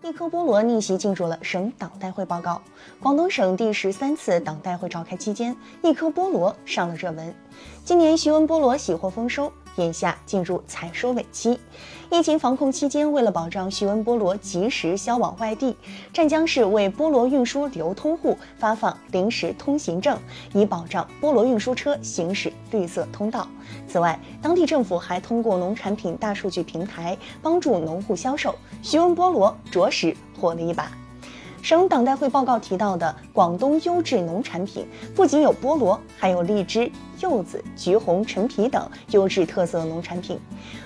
一颗菠萝逆袭进入了省党代会报告。广东省第十三次党代会召开期间，一颗菠萝上了热门。今年徐闻菠萝喜获丰收。眼下进入采收尾期，疫情防控期间，为了保障徐闻菠萝及时销往外地，湛江市为菠萝运输流通户发放临时通行证，以保障菠萝运输车行驶绿色通道。此外，当地政府还通过农产品大数据平台帮助农户销售，徐闻菠萝着实火了一把。省党代会报告提到的广东优质农产品，不仅有菠萝，还有荔枝、柚子、橘红、陈皮等优质特色农产品。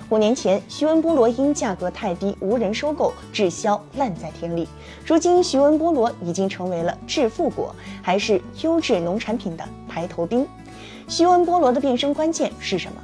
五年前，徐闻菠萝因价格太低，无人收购，滞销烂在田里。如今，徐闻菠萝已经成为了致富果，还是优质农产品的排头兵。徐闻菠萝的变身关键是什么？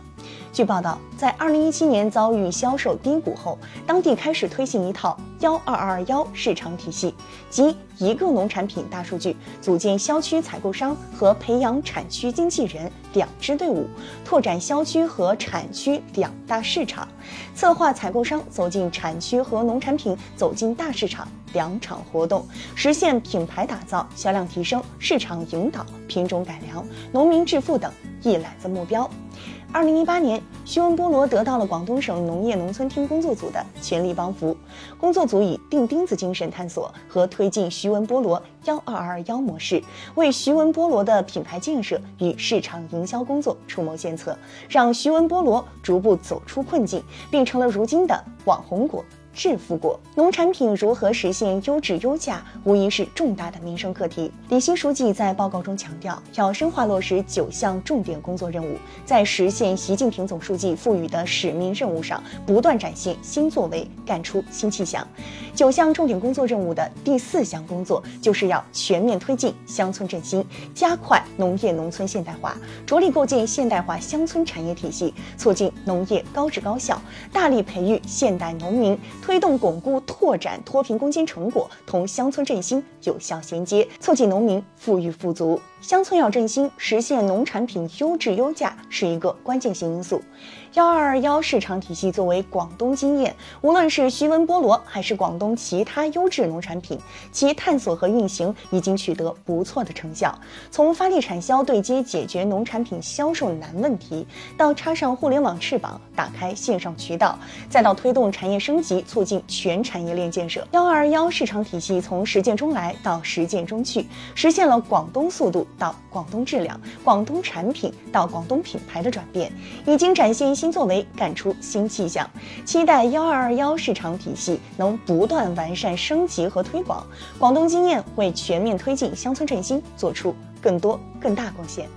据报道，在二零一七年遭遇销售低谷后，当地开始推行一套幺二二幺市场体系，即一个农产品大数据，组建销区采购商和培养产区经纪人两支队伍，拓展销区和产区两大市场，策划采购商走进产区和农产品走进大市场两场活动，实现品牌打造、销量提升、市场引导、品种改良、农民致富等一揽子目标。二零一八年，徐闻菠萝得到了广东省农业农村厅工作组的全力帮扶。工作组以钉钉子精神探索和推进徐闻菠萝幺二二幺模式，为徐闻菠萝的品牌建设与市场营销工作出谋献策，让徐闻菠萝逐步走出困境，并成了如今的网红果。致富果农产品如何实现优质优价，无疑是重大的民生课题。李希书记在报告中强调，要深化落实九项重点工作任务，在实现习近平总书记赋予的使命任务上，不断展现新作为，干出新气象。九项重点工作任务的第四项工作，就是要全面推进乡村振兴，加快农业农村现代化，着力构建现代化乡村产业体系，促进农业高质高效，大力培育现代农民。推动巩固拓展脱贫攻坚成果同乡村振兴有效衔接，促进农民富裕富足。乡村要振兴，实现农产品优质优价是一个关键性因素。幺二二幺市场体系作为广东经验，无论是徐闻菠萝还是广东其他优质农产品，其探索和运行已经取得不错的成效。从发力产销对接解决农产品销售难问题，到插上互联网翅膀打开线上渠道，再到推动产业升级促进全产业链建设，幺二二幺市场体系从实践中来到实践中去，实现了广东速度到广东质量、广东产品到广东品牌的转变，已经展现。新作为，干出新气象，期待幺二二幺市场体系能不断完善升级和推广，广东经验为全面推进乡村振兴做出更多更大贡献。